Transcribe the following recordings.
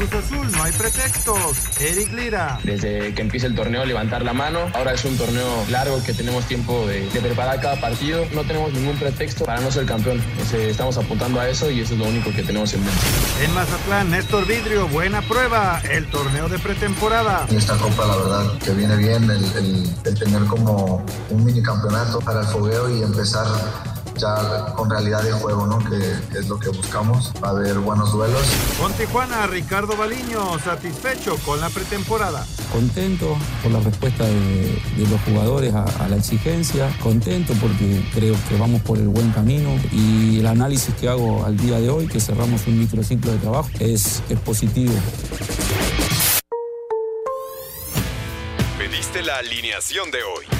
Cruz Azul no hay pretextos. Eric Lira. Desde que empieza el torneo levantar la mano. Ahora es un torneo largo que tenemos tiempo de, preparar cada partido. No tenemos ningún pretexto para no ser campeón. estamos apuntando a eso y eso es lo único que tenemos en mente. En Mazatlán, Néstor Vidrio, buena prueba. El torneo de pretemporada. Esta copa, la verdad, que viene bien el tener como un mini campeonato para el fogueo y empezar ya con realidad de juego, ¿no? Que, es lo que buscamos. Va a haber buenos duelos. Con Tijuana, Ricardo Baliño, satisfecho con la pretemporada. Contento por la respuesta de, los jugadores a, la exigencia, contento porque creo que vamos por el buen camino y el análisis que hago al día de hoy, que cerramos un microciclo de trabajo, es, es positivo. Pediste la alineación de hoy.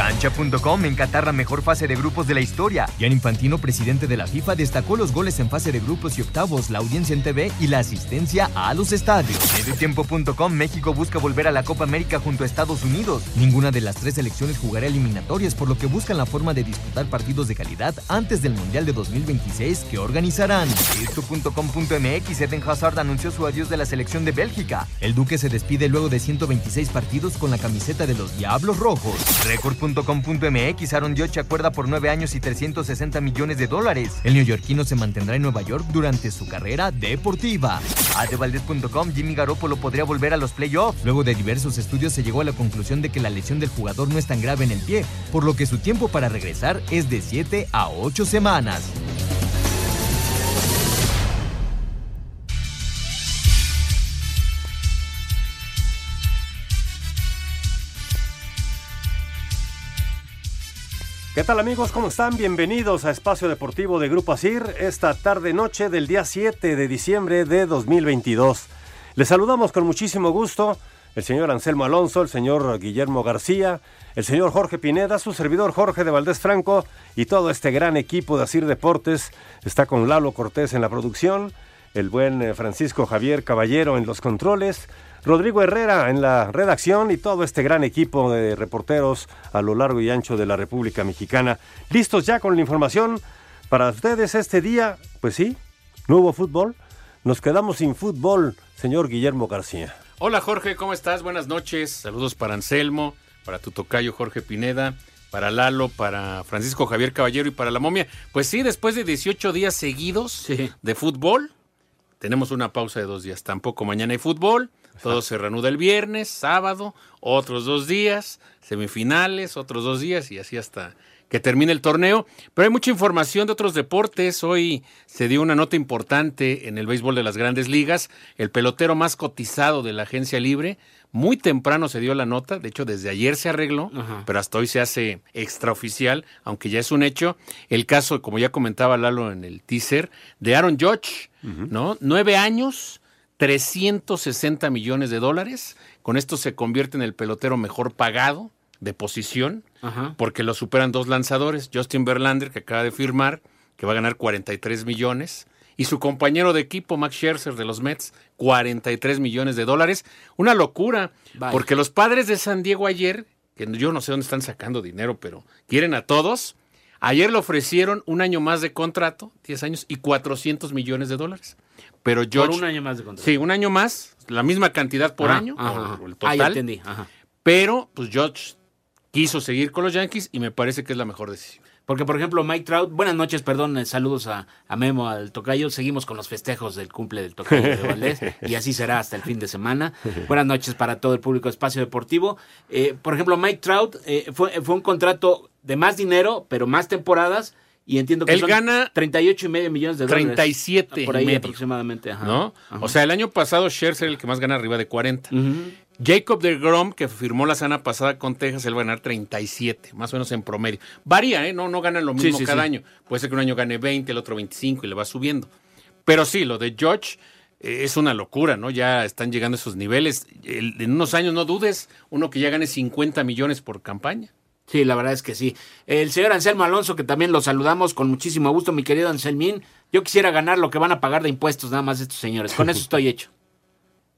Cancha.com en Qatar la mejor fase de grupos de la historia. Jan Infantino, presidente de la FIFA, destacó los goles en fase de grupos y octavos, la audiencia en TV y la asistencia a los estadios. Mediotiempo.com México busca volver a la Copa América junto a Estados Unidos. Ninguna de las tres selecciones jugará eliminatorias, por lo que buscan la forma de disputar partidos de calidad antes del Mundial de 2026 que organizarán. Esto.com.mx Eden Hazard anunció su adiós de la selección de Bélgica. El Duque se despide luego de 126 partidos con la camiseta de los Diablos Rojos. Record .com.mx Aaron Judge acuerda por 9 años y 360 millones de dólares. El neoyorquino se mantendrá en Nueva York durante su carrera deportiva. Adevaldez.com Jimmy Garoppolo podría volver a los playoffs. Luego de diversos estudios se llegó a la conclusión de que la lesión del jugador no es tan grave en el pie, por lo que su tiempo para regresar es de 7 a 8 semanas. ¿Qué tal amigos? ¿Cómo están? Bienvenidos a Espacio Deportivo de Grupo Asir esta tarde noche del día 7 de diciembre de 2022. Les saludamos con muchísimo gusto el señor Anselmo Alonso, el señor Guillermo García, el señor Jorge Pineda, su servidor Jorge de Valdés Franco y todo este gran equipo de Asir Deportes. Está con Lalo Cortés en la producción, el buen eh, Francisco Javier Caballero en los controles, Rodrigo Herrera en la redacción y todo este gran equipo de reporteros a lo largo y ancho de la República Mexicana. Listos ya con la información para ustedes este día. Pues sí, nuevo fútbol. Nos quedamos sin fútbol, señor Guillermo García. Hola Jorge, ¿cómo estás? Buenas noches. Saludos para Anselmo, para tu tocayo Jorge Pineda, para Lalo, para Francisco Javier Caballero y para la momia. Pues sí, después de 18 días seguidos de fútbol, tenemos una pausa de dos días. Tampoco mañana hay fútbol. Todo se reanuda el viernes, sábado, otros dos días, semifinales, otros dos días y así hasta que termine el torneo. Pero hay mucha información de otros deportes. Hoy se dio una nota importante en el béisbol de las grandes ligas. El pelotero más cotizado de la agencia libre. Muy temprano se dio la nota, de hecho desde ayer se arregló, pero hasta hoy se hace extraoficial, aunque ya es un hecho. El caso, como ya comentaba Lalo en el teaser, de Aaron Judge, ¿no? Nueve años, 360 millones de dólares. Con esto se convierte en el pelotero mejor pagado de posición, porque lo superan dos lanzadores, Justin Verlander, que acaba de firmar, que va a ganar 43 millones, y su compañero de equipo, Max Scherzer de los Mets, 43 millones de dólares. Una locura, porque los padres de San Diego ayer, que yo no sé dónde están sacando dinero, pero quieren a todos, ayer le ofrecieron un año más de contrato, 10 años, y 400 millones de dólares. Pero George, por un año más de contrato. Sí, un año más, la misma cantidad por año, el total. Ah, entendí. Pero, pues George quiso seguir con los Yankees y me parece que es la mejor decisión. Porque, por ejemplo, Mike Trout, buenas noches, perdón, eh, saludos a, Memo, al Tocayo. Seguimos con los festejos del cumple del Tocayo de Valdés y así será hasta el fin de semana. Buenas noches para todo el público de Espacio Deportivo. Eh, por ejemplo, Mike Trout eh, fue, fue un contrato de más dinero, pero más temporadas y entiendo que Él son gana 38 y medio millones de dólares. 37 por ahí y medio. aproximadamente. Ajá. ¿no? Ajá. O sea, el año pasado Scherzer era el que más gana arriba de 40. Jacob de Grom, que firmó la semana pasada con Texas, él va a ganar 37, más o menos en promedio. Varía, ¿eh? No, no ganan lo Sí, mismo sí, cada sí. año. Puede ser que un año gane 20, el otro 25 y le va subiendo. Pero sí, lo de George eh, es una locura, ¿no? Ya están llegando a esos niveles. El- en unos años, no dudes, uno que ya gane 50 millones por campaña. Sí, la verdad es que sí. El señor Anselmo Alonso, que también lo saludamos con muchísimo gusto, mi querido Anselmín. Yo quisiera ganar lo que van a pagar de impuestos nada más estos señores. Con eso estoy hecho.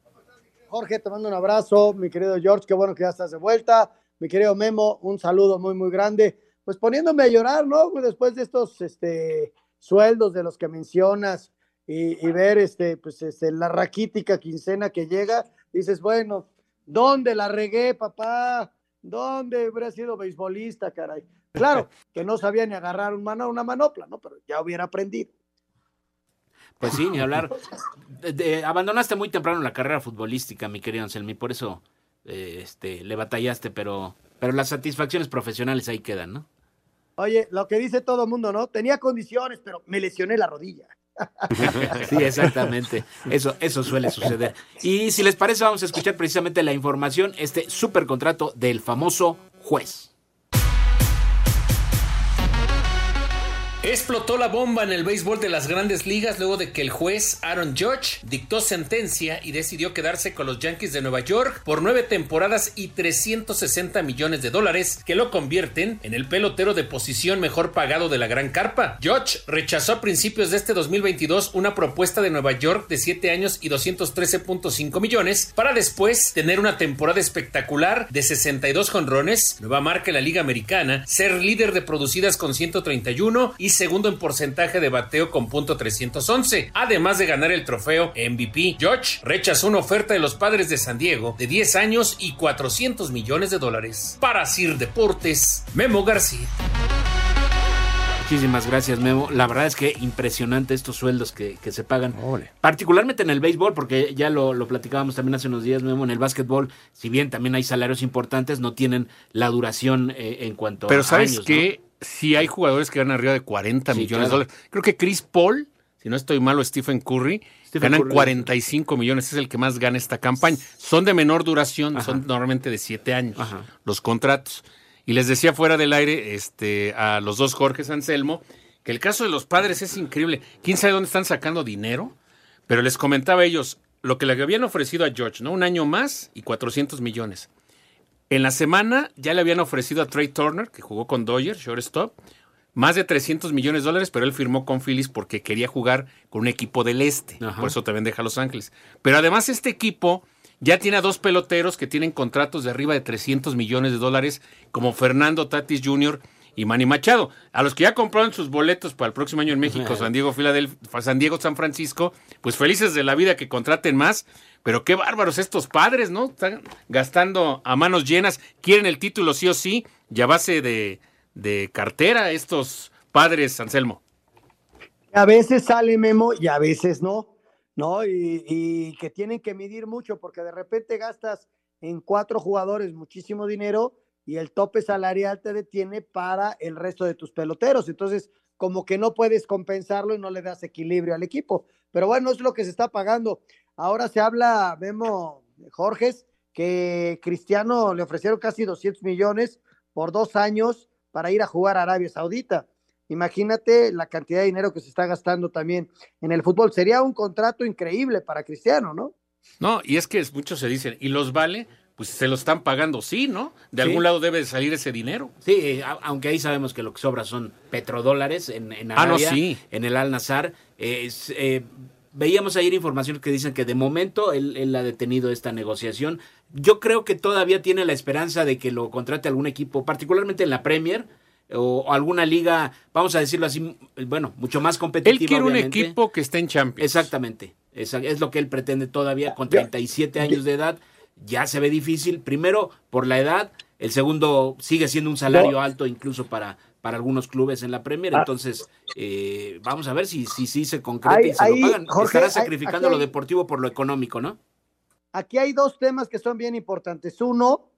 Jorge, te mando un abrazo, mi querido George, qué bueno que ya estás de vuelta. Mi querido Memo, un saludo muy, muy grande. Pues poniéndome a llorar, ¿no? Pues Después de estos este, sueldos de los que mencionas y, y ver este, pues, este, la raquítica quincena que llega, dices, bueno, ¿dónde la regué, papá? ¿Dónde hubiera sido beisbolista, caray? Claro, que no sabía ni agarrar un mano, una manopla, ¿no? Pero ya hubiera aprendido. Pues sí, ni hablar. De- de- abandonaste muy temprano la carrera futbolística, mi querido Anselmo, y por eso eh, este, le batallaste, pero, pero las satisfacciones profesionales ahí quedan, ¿no? Oye, lo que dice todo el mundo, ¿no? Tenía condiciones, pero me lesioné la rodilla. Sí, exactamente. Eso, eso suele suceder. Y si les parece, vamos a escuchar precisamente la información, este super contrato del famoso juez. Explotó la bomba en el béisbol de las grandes ligas luego de que el juez Aaron Judge dictó sentencia y decidió quedarse con los Yankees de Nueva York por nueve temporadas y 360 millones de dólares que lo convierten en el pelotero de posición mejor pagado de la gran carpa. Judge rechazó a principios de este 2022 una propuesta de Nueva York de 7 años y 213.5 millones para después tener una temporada espectacular de 62 jonrones, nueva marca en la Liga Americana, ser líder de producidas con 131 y segundo en porcentaje de bateo con punto 311, además de ganar el trofeo MVP. George rechazó una oferta de los padres de San Diego de 10 años y 400 millones de dólares. Para Sir Deportes, Memo García. Muchísimas gracias, Memo. La verdad es que impresionante estos sueldos que, que se pagan. Particularmente en el béisbol, porque ya lo, lo platicábamos también hace unos días, Memo, en el básquetbol, si bien también hay salarios importantes, no tienen la duración eh, en cuanto Pero a sabes años, que si hay jugadores que ganan arriba de 40 Sí, millones claro. de dólares. Creo que Chris Paul, si no estoy malo, Stephen Curry, Stephen ganan Curry. 45 millones. Es el que más gana esta campaña. Son de menor duración, son normalmente de 7 años los contratos. Y les decía fuera del aire este, a los dos Jorge Anselmo que el caso de los padres es increíble. ¿Quién sabe dónde están sacando dinero? Pero les comentaba a ellos lo que le habían ofrecido a George, ¿no? Un año más y 400 millones. En la semana ya le habían ofrecido a Trey Turner, que jugó con Dodgers, shortstop, más de 300 millones de dólares, pero él firmó con Phillies porque quería jugar con un equipo del este. Por eso también deja Los Ángeles. Pero además este equipo ya tiene a dos peloteros que tienen contratos de arriba de 300 millones de dólares, como Fernando Tatis Jr. y Manny Machado. A los que ya compraron sus boletos para el próximo año en México, San Diego, Filadelfia, San Diego, San Francisco, pues felices de la vida que contraten más. Pero qué bárbaros estos padres, ¿no? Están gastando a manos llenas, quieren el título sí o sí, y a base de, de cartera estos padres, Anselmo. A veces sale Memo y a veces no, ¿no? Y, y que tienen que medir mucho porque de repente gastas en cuatro jugadores muchísimo dinero y el tope salarial te detiene para el resto de tus peloteros. Entonces, como que no puedes compensarlo y no le das equilibrio al equipo. Pero bueno, es lo que se está pagando. Ahora se habla, Memo Jorges, que Cristiano le ofrecieron casi 200 millones por dos años para ir a jugar a Arabia Saudita. Imagínate la cantidad de dinero que se está gastando también en el fútbol. Sería un contrato increíble para Cristiano, ¿no? No, y es que muchos se dicen, ¿y los vale? Pues se lo están pagando, sí, ¿no? De Sí. algún lado debe de salir ese dinero. Sí, a- aunque ahí sabemos que lo que sobra son petrodólares en, en Ah, no, Arabia, sí. en el Al Nazar. Eh, eh, veíamos ayer información que dicen que de momento él, él ha detenido esta negociación. Yo creo que todavía tiene la esperanza de que lo contrate algún equipo, particularmente en la Premier o, o alguna liga, vamos a decirlo así, bueno, mucho más competitiva. Él quiere un equipo que esté en Champions. Exactamente. Es lo que él pretende todavía con 37 años de edad. Ya se ve difícil. Primero, por la edad. El segundo, sigue siendo un salario No. alto incluso para, para algunos clubes en la Premier. Ah. Entonces, eh, vamos a ver si sí si, se concreta y se lo pagan. Jorge, Estará sacrificando lo deportivo por lo económico, ¿no? Aquí hay dos temas que son bien importantes. Uno,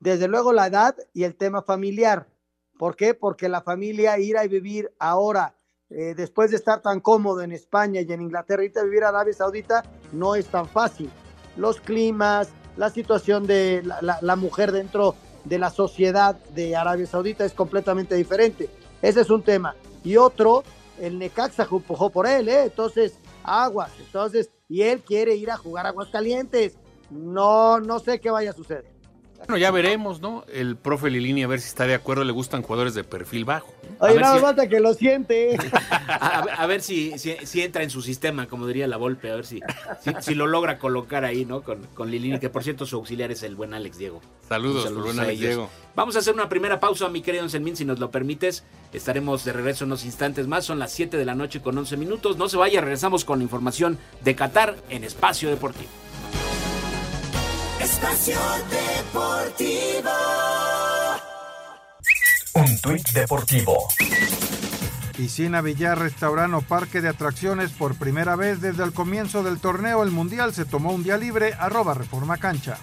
desde luego la edad y el tema familiar. ¿Por qué? Porque la familia ir a vivir ahora, eh, después de estar tan cómodo en España y en Inglaterra, irte a vivir a Arabia Saudita no es tan fácil. Los climas, la situación de la, la, mujer dentro de la sociedad de Arabia Saudita es completamente diferente. Ese es un tema. Y otro, el Necaxa empujó por él, ¿eh? Entonces, aguas. Entonces, y él quiere ir a jugar a Aguascalientes. No, no sé qué vaya a suceder. Bueno, ya veremos, ¿no? El profe Lilini a ver si está de acuerdo, le gustan jugadores de perfil bajo. Oye, nada si- más que lo siente. A, a ver- a ver si, si, si entra en su sistema, como diría la Volpe, a ver si, si, si lo logra colocar ahí, ¿no? Con, con Lilini, que por cierto su auxiliar es el buen Alex Diego. Saludos, Saludos buen Alex. Diego. Vamos a hacer una primera pausa, mi querido Anselmín, si nos lo permites. Estaremos de regreso en unos instantes más. Son las 7 de la noche con 11 minutos. No se vaya, regresamos con la información de Qatar en Espacio Deportivo. Espacio Deportivo. Un tuit deportivo. Piscina Villar, restaurante o parque de atracciones por primera vez desde el comienzo del torneo. El Mundial se tomó un día libre, arroba Reforma Cancha.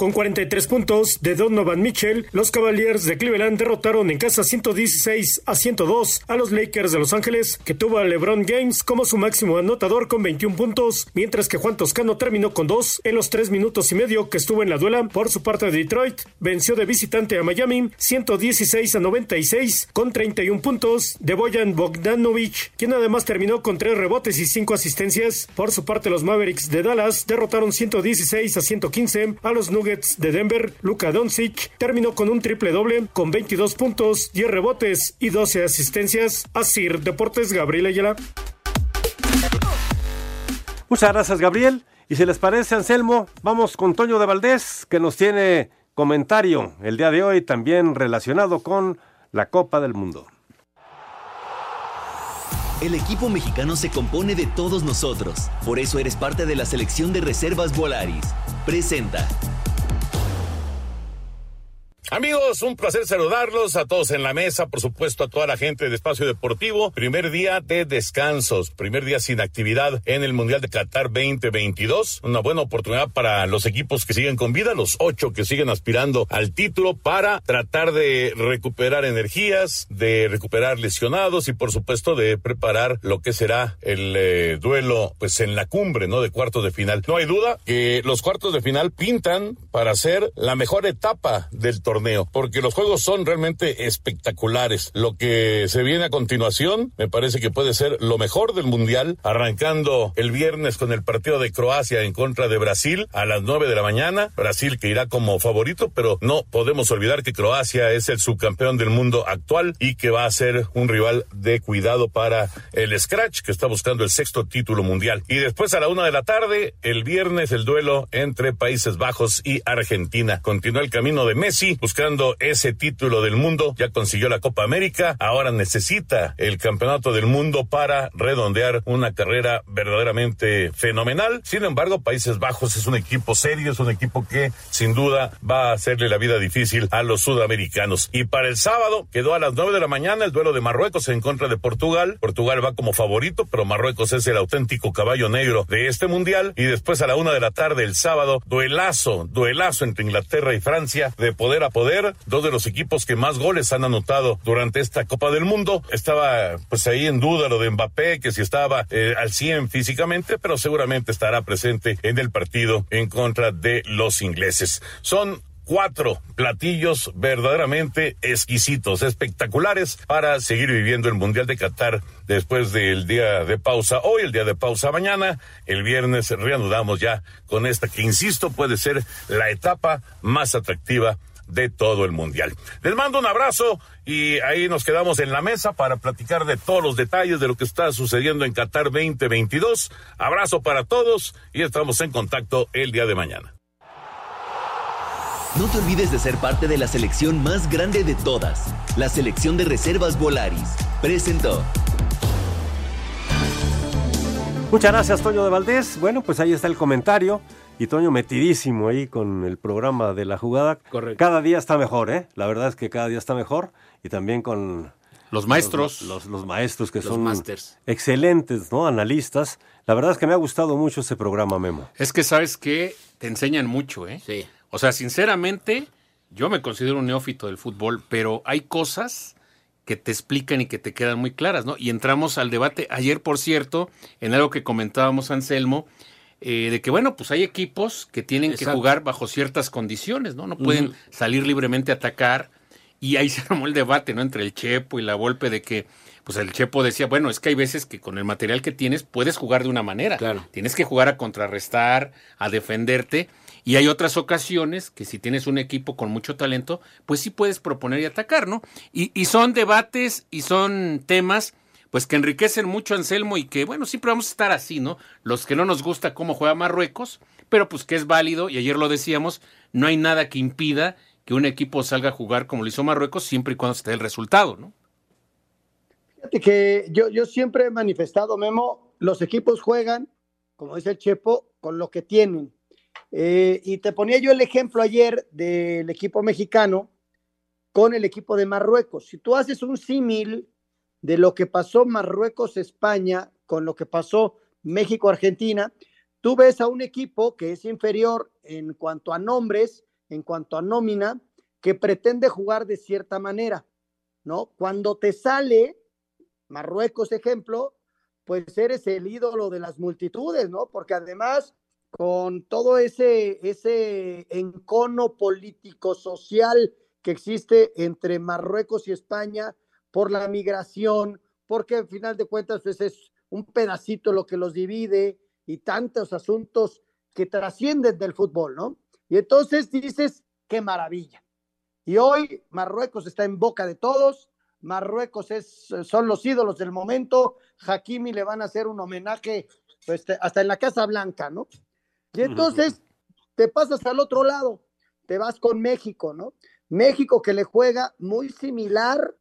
Con 43 puntos de Donovan Mitchell, los Cavaliers de Cleveland derrotaron en casa 116 a 102 a los Lakers de Los Ángeles, que tuvo a LeBron James como su máximo anotador con 21 puntos, mientras que Juan Toscano terminó con dos en los tres minutos y medio que estuvo en la duela. Por su parte, Detroit venció de visitante a Miami 116 a 96 con 31 puntos de Boyan Bogdanovic, quien además terminó con tres rebotes y cinco asistencias. Por su parte, los Mavericks de Dallas derrotaron 116 a 115 a los Nuggets de Denver. Luka Doncic terminó con un triple doble con 22 puntos, 10 rebotes y 12 asistencias. Asir Deportes Gabriel Ayala. Muchas gracias, Gabriel. Y si les parece, Anselmo, vamos con Toño de Valdés, que nos tiene comentario el día de hoy también relacionado con la Copa del Mundo. El equipo mexicano se compone de todos nosotros. Por eso eres parte de la selección de reservas Volaris. Presenta. Amigos, un placer saludarlos a todos en la mesa, por supuesto a toda la gente de Espacio Deportivo. Primer día de descansos, primer día sin actividad en el Mundial de Qatar 2022. Una buena oportunidad para los equipos que siguen con vida, los ocho que siguen aspirando al título para tratar de recuperar energías, de recuperar lesionados y por supuesto de preparar lo que será el eh, duelo pues en la cumbre, ¿no? De cuartos de final. No hay duda que los cuartos de final pintan para ser la mejor etapa del torneo porque los juegos son realmente espectaculares. Lo que se viene a continuación me parece que puede ser lo mejor del Mundial, arrancando el viernes con el partido de Croacia en contra de Brasil a las nueve de la mañana. Brasil que irá como favorito, pero no podemos olvidar que Croacia es el subcampeón del mundo actual y que va a ser un rival de cuidado para el Scratch, que está buscando el sexto título mundial. Y después a la una de la tarde, el viernes, el duelo entre Países Bajos y Argentina. Continúa el camino de Messi buscando ese título del mundo. Ya consiguió la Copa América. Ahora necesita el campeonato del mundo para redondear una carrera verdaderamente fenomenal. Sin embargo, Países Bajos es un equipo serio, es un equipo que sin duda va a hacerle la vida difícil a los sudamericanos. Y para el sábado quedó a las nueve de la mañana el duelo de Marruecos en contra de Portugal. Portugal va como favorito, pero Marruecos es el auténtico caballo negro de este mundial. Y después a la una de la tarde el sábado, duelazo, duelazo entre Inglaterra y Francia de poder poder. Dos de los equipos que más goles han anotado durante esta Copa del Mundo. Estaba pues ahí en duda lo de Mbappé, que si estaba eh, al 100 físicamente, pero seguramente estará presente en el partido en contra de los ingleses. Son cuatro platillos verdaderamente exquisitos, espectaculares para seguir viviendo el Mundial de Qatar después del día de pausa hoy, el día de pausa mañana. El viernes reanudamos ya con esta que, insisto, puede ser la etapa más atractiva de todo el mundial. Les mando un abrazo y ahí nos quedamos en la mesa para platicar de todos los detalles de lo que está sucediendo en Qatar 2022. Abrazo para todos y estamos en contacto el día de mañana. No te olvides de ser parte de la selección más grande de todas, la selección de reservas Volaris. Presentó. Muchas gracias, Toño de Valdés. Bueno, pues ahí está el comentario. Y Toño metidísimo ahí con el programa de la jugada. Correcto. Cada día está mejor, ¿eh? La verdad es que cada día está mejor. Y también con... Los maestros. Los, los, los maestros que Los son masters. excelentes, ¿no? Analistas. La verdad es que me ha gustado mucho ese programa, Memo. Es que sabes que te enseñan mucho, ¿eh? Sí. O sea, sinceramente, yo me considero un neófito del fútbol, pero hay cosas que te explican y que te quedan muy claras, ¿no? Y entramos al debate ayer, por cierto, en algo que comentábamos Anselmo, eh, de que, bueno, pues hay equipos que tienen que jugar bajo ciertas condiciones, ¿no? No pueden salir libremente a atacar. Y ahí se armó el debate, ¿no? Entre el Chepo y la Volpe de que, pues el Chepo decía, bueno, es que hay veces que con el material que tienes puedes jugar de una manera. Claro. Tienes que jugar a contrarrestar, a defenderte. Y hay otras ocasiones que si tienes un equipo con mucho talento, pues sí puedes proponer y atacar, ¿no? Y, y son debates y son temas pues que enriquecen mucho a Anselmo y que, bueno, siempre vamos a estar así, ¿no? Los que no nos gusta cómo juega Marruecos, pero pues que es válido, y ayer lo decíamos, no hay nada que impida que un equipo salga a jugar como lo hizo Marruecos, siempre y cuando se dé el resultado, ¿no? Fíjate que yo, yo siempre he manifestado, Memo, los equipos juegan, como dice el Chepo, con lo que tienen. Eh, y te ponía yo el ejemplo ayer del equipo mexicano con el equipo de Marruecos. Si tú haces un símil de lo que pasó Marruecos-España con lo que pasó México-Argentina, tú ves a un equipo que es inferior en cuanto a nombres, en cuanto a nómina, que pretende jugar de cierta manera, ¿no? Cuando te sale Marruecos, ejemplo, pues eres el ídolo de las multitudes, ¿no? Porque además, con todo ese, ese encono político, social que existe entre Marruecos y España, por la migración, porque al final de cuentas pues es un pedacito lo que los divide y tantos asuntos que trascienden del fútbol, ¿no? Y entonces dices, qué maravilla. Y hoy Marruecos está en boca de todos, Marruecos es, son los ídolos del momento, Hakimi le van a hacer un homenaje pues, hasta en la Casa Blanca, ¿no? Y entonces te pasas al otro lado, te vas con México, ¿no? México que le juega muy similar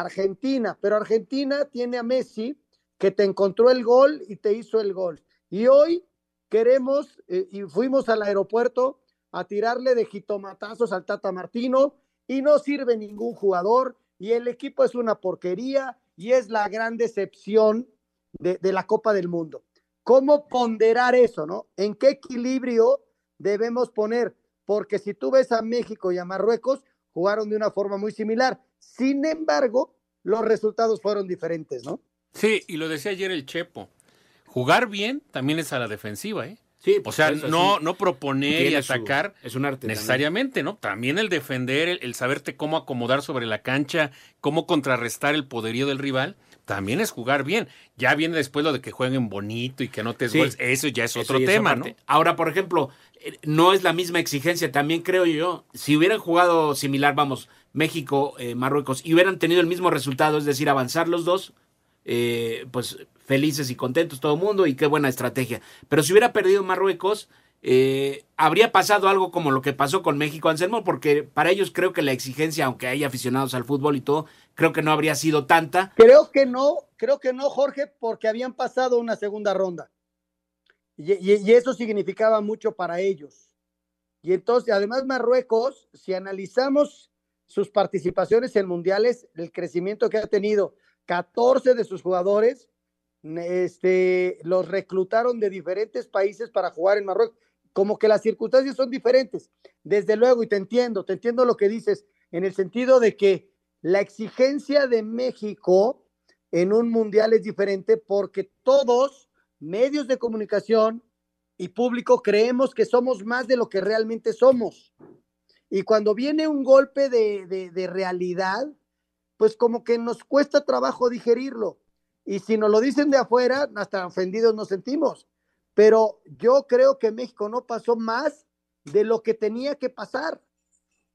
Argentina, pero Argentina tiene a Messi que te encontró el gol y te hizo el gol. Y hoy queremos, eh, y fuimos al aeropuerto a tirarle de jitomatazos al Tata Martino y no sirve ningún jugador y el equipo es una porquería y es la gran decepción de, de la Copa del Mundo. ¿Cómo ponderar eso, no? ¿En qué equilibrio debemos poner? Porque si tú ves a México y a Marruecos, jugaron de una forma muy similar. Sin embargo, los resultados fueron diferentes, ¿no? Sí, y lo decía ayer el Chepo. Jugar bien también es a la defensiva, ¿eh? Sí, o sea, no, no proponer y atacar es un arte necesariamente, ¿no? También el defender, el, saberte cómo acomodar sobre la cancha, cómo contrarrestar el poderío del rival, también es jugar bien. Ya viene después lo de que jueguen bonito y que no te goles, eso ya es otro tema, ¿no? Ahora, por ejemplo, eh, no es la misma exigencia, también creo yo, si hubieran jugado similar, vamos, México, eh, Marruecos, y hubieran tenido el mismo resultado, es decir, avanzar los dos, eh, pues felices y contentos todo el mundo y qué buena estrategia. Pero si hubiera perdido Marruecos, habría pasado algo como lo que pasó con México, Anselmo, porque para ellos creo que la exigencia, aunque hay aficionados al fútbol y todo, creo que no habría sido tanta. Creo que no, creo que no, Jorge, porque habían pasado una segunda ronda. Y, eso significaba mucho para ellos. Y entonces, además, Marruecos, si analizamos sus participaciones en mundiales, el crecimiento que ha tenido, 14 de sus jugadores este, los reclutaron de diferentes países para jugar en Marruecos. Como que las circunstancias son diferentes. Desde luego, y te entiendo, te entiendo lo que dices, en el sentido de que la exigencia de México en un mundial es diferente porque todos medios de comunicación y público creemos que somos más de lo que realmente somos. Y cuando viene un golpe de, realidad, pues como que nos cuesta trabajo digerirlo. Y si nos lo dicen de afuera, hasta ofendidos nos sentimos. Pero yo creo que México no pasó más de lo que tenía que pasar.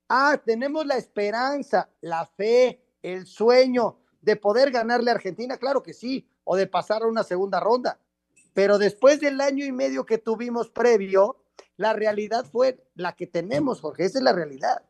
Ah, tenemos la esperanza, la fe, el sueño de poder ganarle a Argentina, claro que sí, o de pasar a una segunda ronda. Pero después del año y medio que tuvimos previo, la realidad fue la que tenemos, Jorge. Esa es la realidad.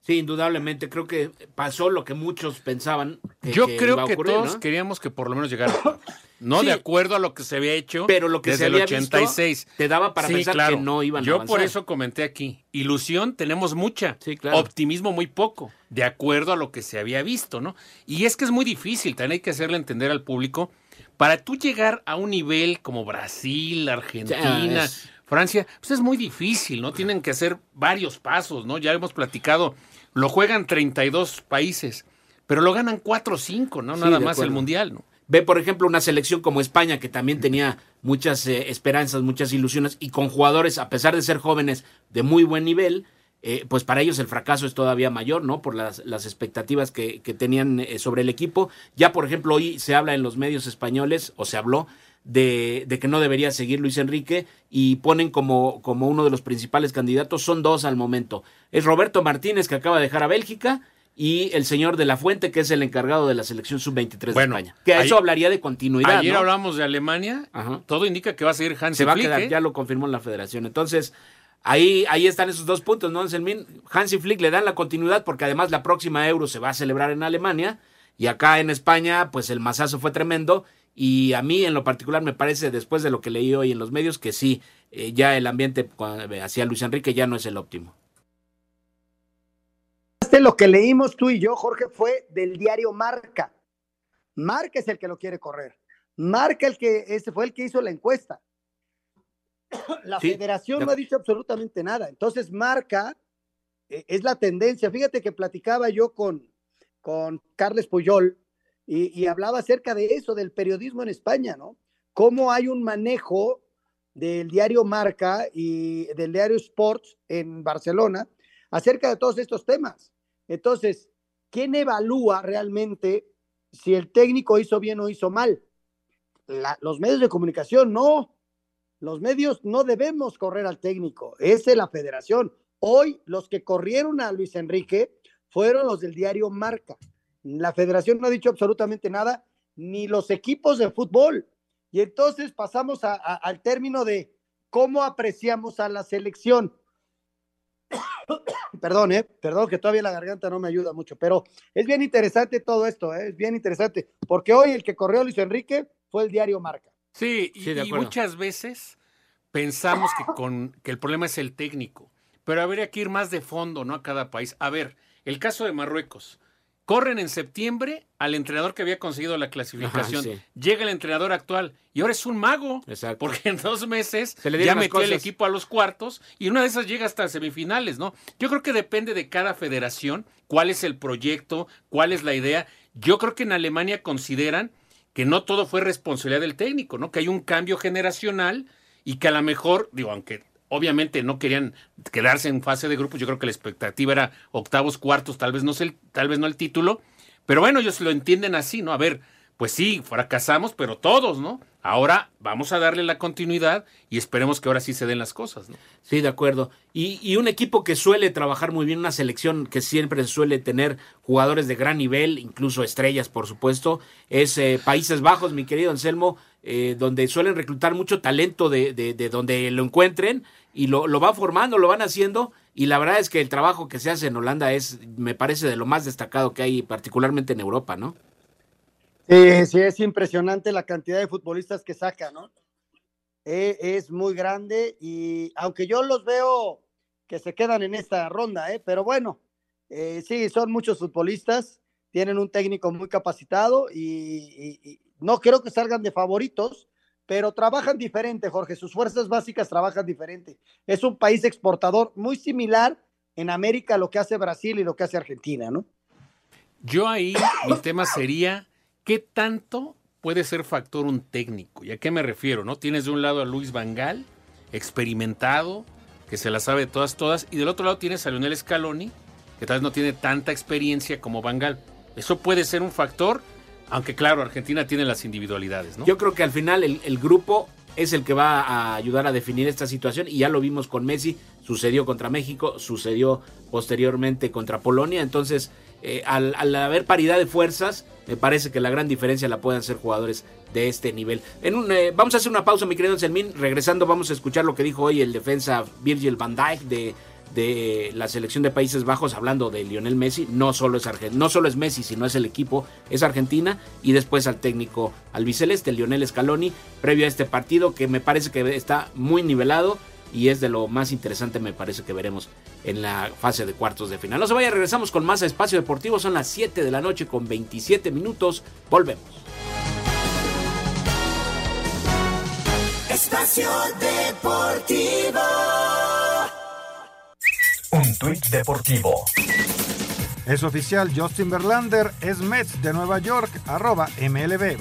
Sí, indudablemente. Creo que pasó lo que muchos pensaban. Yo creo que todos queríamos que por lo menos llegara. No de acuerdo a lo que se había hecho pero lo que desde se había el 86. te daba para pensar que no iban Yo a por eso comenté aquí. Ilusión tenemos mucha. Optimismo muy poco. De acuerdo a lo que se había visto, ¿no? Y es que es muy difícil. También hay que hacerle entender al público para tú llegar a un nivel como Brasil, Argentina, Francia, pues es muy difícil, ¿no? Tienen que hacer varios pasos, ¿no? Ya hemos platicado, lo juegan 32 países, pero lo ganan 4 o 5, ¿no? Nada más el. Mundial, ¿no? Ve, por ejemplo, una selección como España, que también tenía muchas eh, esperanzas, muchas ilusiones, y con jugadores, a pesar de ser jóvenes, de muy buen nivel, eh, pues para ellos el fracaso es todavía mayor, ¿no? Por las, las expectativas que, que tenían eh, sobre el equipo. Ya, por ejemplo, hoy se habla en los medios españoles, o se habló, de, de que no debería seguir Luis Enrique, y ponen como, como uno de los principales candidatos, son dos al momento. Es Roberto Martínez, que acaba de dejar a Bélgica, y el señor de la Fuente, que es el encargado de la selección sub-23 Bueno, de España. Que a eso hablaría de continuidad. Ayer ¿no? hablamos de Alemania, todo indica que va a seguir Hansi Se va a Flick, quedar, ¿eh? ya lo confirmó la federación. Entonces, ahí, ahí están esos dos puntos, ¿no, Anselmín? Hansi Flick le dan la continuidad porque además la próxima Euro se va a celebrar en Alemania y acá en España, pues el masazo fue tremendo. Y a mí, en lo particular, me parece, después de lo que leí hoy en los medios, que sí, eh, ya el ambiente hacia Luis Enrique ya no es el óptimo. Este, Lo que leímos tú y yo, Jorge, fue del diario Marca. Marca es el que lo quiere correr. Marca el que ese fue el que hizo la encuesta. La Sí, federación de no ha dicho absolutamente nada. Entonces, Marca eh, es la tendencia. Fíjate que platicaba yo con, con Carles Puyol y, hablaba acerca de eso, del periodismo en España, ¿no? Cómo hay un manejo del diario Marca y del diario Sports en Barcelona acerca de todos estos temas. Entonces, ¿quién evalúa realmente si el técnico hizo bien o hizo mal? Los medios de comunicación no. Los medios no debemos correr al técnico, es la federación. Hoy los que corrieron a Luis Enrique fueron los del diario Marca. La federación no ha dicho absolutamente nada, ni los equipos de fútbol. Y entonces pasamos a- a- al término de cómo apreciamos a la selección. Perdón, eh, perdón que todavía la garganta no me ayuda mucho, pero es bien interesante todo esto, eh, es bien interesante, porque hoy el que corrió Luis Enrique fue el diario Marca. Sí, y, Sí, muchas veces pensamos que, con, que el problema es el técnico, pero habría que ir más de fondo, ¿no? A cada país. A ver, el caso de Marruecos. Corren en septiembre al entrenador que había conseguido la clasificación. Ajá, sí. Llega el entrenador actual y ahora es un mago. Exacto. Porque en dos meses Se le ya metió el equipo a los cuartos y una de esas llega hasta semifinales, ¿no? Yo creo que depende de cada federación, cuál es el proyecto, cuál es la idea. Yo creo que en Alemania consideran que no todo fue responsabilidad del técnico, ¿no? Que hay un cambio generacional y que a lo mejor, digo, aunque obviamente no querían quedarse en fase de grupos, yo creo que la expectativa era octavos, cuartos, tal vez no el, tal vez no el título, pero bueno, ellos lo entienden así, ¿no? A ver, pues sí, fracasamos, pero todos, ¿no? Ahora vamos a darle la continuidad y esperemos que ahora sí se den las cosas, ¿no? Sí, de acuerdo. Y, y un equipo que suele trabajar muy bien, una selección que siempre suele tener jugadores de gran nivel, incluso estrellas, por supuesto, es eh, Países Bajos, mi querido Anselmo, eh, donde suelen reclutar mucho talento de, de- de donde lo encuentren y lo, lo van formando, lo van haciendo. Y la verdad es que el trabajo que se hace en Holanda es, me parece, de lo más destacado que hay, particularmente en Europa, ¿no? Sí, sí, es impresionante la cantidad de futbolistas que saca, ¿no? Eh, es muy grande y aunque yo los veo que se quedan en esta ronda, ¿eh? Pero bueno, eh, sí, son muchos futbolistas, tienen un técnico muy capacitado y no creo que salgan de favoritos, pero trabajan diferente, Jorge, sus fuerzas básicas trabajan diferente. Es un país exportador muy similar en América a lo que hace Brasil y lo que hace Argentina, ¿no? Yo ahí, mi tema sería, ¿qué tanto puede ser factor un técnico? ¿Y a qué me refiero? ¿No? Tienes de un lado a Luis Vangal, experimentado, que se la sabe todas, todas, y del otro lado tienes a Lionel Scaloni, que tal vez no tiene tanta experiencia como Vangal. Eso puede ser un factor, aunque claro, Argentina tiene las individualidades, ¿no? Yo creo que al final el, grupo es el que va a ayudar a definir esta situación y ya lo vimos con Messi, sucedió contra México, sucedió posteriormente contra Polonia, entonces eh, al, haber paridad de fuerzas, me parece que la gran diferencia la pueden ser jugadores de este nivel. En un, eh, vamos a hacer una pausa, mi querido Anselmín, regresando vamos a escuchar lo que dijo hoy el defensa Virgil van Dijk de de la selección de Países Bajos hablando de Lionel Messi, no solo es Argen- no solo es Messi, sino es el equipo, es Argentina y después al técnico albiceleste Lionel Scaloni previo a este partido que me parece que está muy nivelado y es de lo más interesante me parece que veremos en la fase de cuartos de final. No se vaya, regresamos con más a Espacio Deportivo, son las 7 de la noche con 27 minutos, volvemos. Espacio Deportivo. Un tuit deportivo. Es oficial, Justin Verlander es Mets de Nueva York, arroba MLB.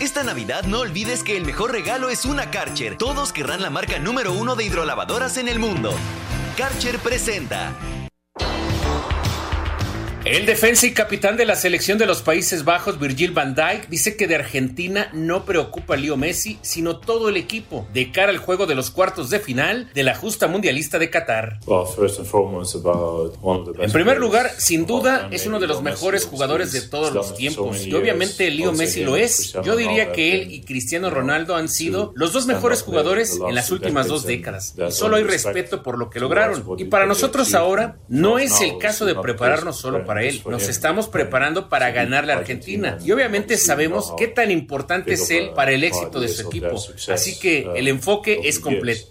Esta Navidad no olvides que el mejor regalo es una Karcher. Todos querrán la marca número uno de hidrolavadoras en el mundo. Karcher presenta El defensa y capitán de la selección de los Países Bajos, Virgil van Dijk, dice que de Argentina no preocupa a Leo Messi, sino todo el equipo, de cara al juego de los cuartos de final de la justa mundialista de Qatar. En primer lugar, sin duda, es uno de los mejores jugadores de todos los tiempos, y obviamente Leo Messi lo es. Yo diría que él y Cristiano Ronaldo han sido los dos mejores jugadores en las últimas dos décadas, y solo hay respeto por lo que lograron. Y para nosotros ahora, no es el caso de prepararnos solo para él. Nos estamos preparando para ganarle a Argentina. Y obviamente sabemos qué tan importante es él para el éxito de su equipo. Así que el enfoque es completo.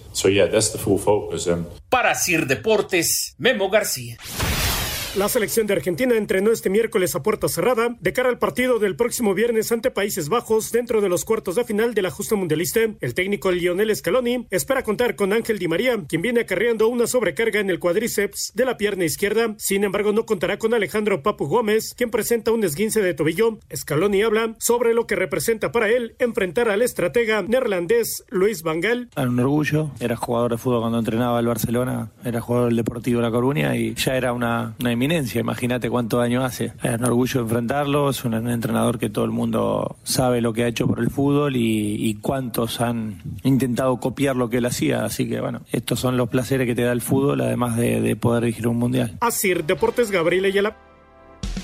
Para Sir Deportes, Memo García. La selección de Argentina entrenó este miércoles a puerta cerrada de cara al partido del próximo viernes ante Países Bajos dentro de los cuartos de final de la justa mundialista. El técnico Lionel Scaloni espera contar con Ángel Di María, quien viene acarreando una sobrecarga en el cuádriceps de la pierna izquierda. Sin embargo, no contará con Alejandro Papu Gómez, quien presenta un esguince de tobillo. Scaloni habla sobre lo que representa para él enfrentar al estratega neerlandés Luis Van Gaal. Un orgullo, era jugador de fútbol cuando entrenaba el Barcelona, era jugador del Deportivo La Coruña y ya era una, una eminencia, imagínate cuántos años hace. Es un orgullo enfrentarlo, es un, entrenador que todo el mundo sabe lo que ha hecho por el fútbol y, y, cuántos han intentado copiar lo que él hacía, así que bueno, estos son los placeres que te da el fútbol, además de, de poder dirigir un mundial. Así, Deportes Gabriel Ayala.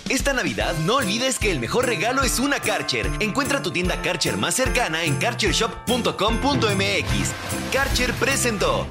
Esta Navidad no olvides que el mejor regalo es una Karcher. Encuentra tu tienda Karcher más cercana en karchershop.com.mx. Karcher presentó.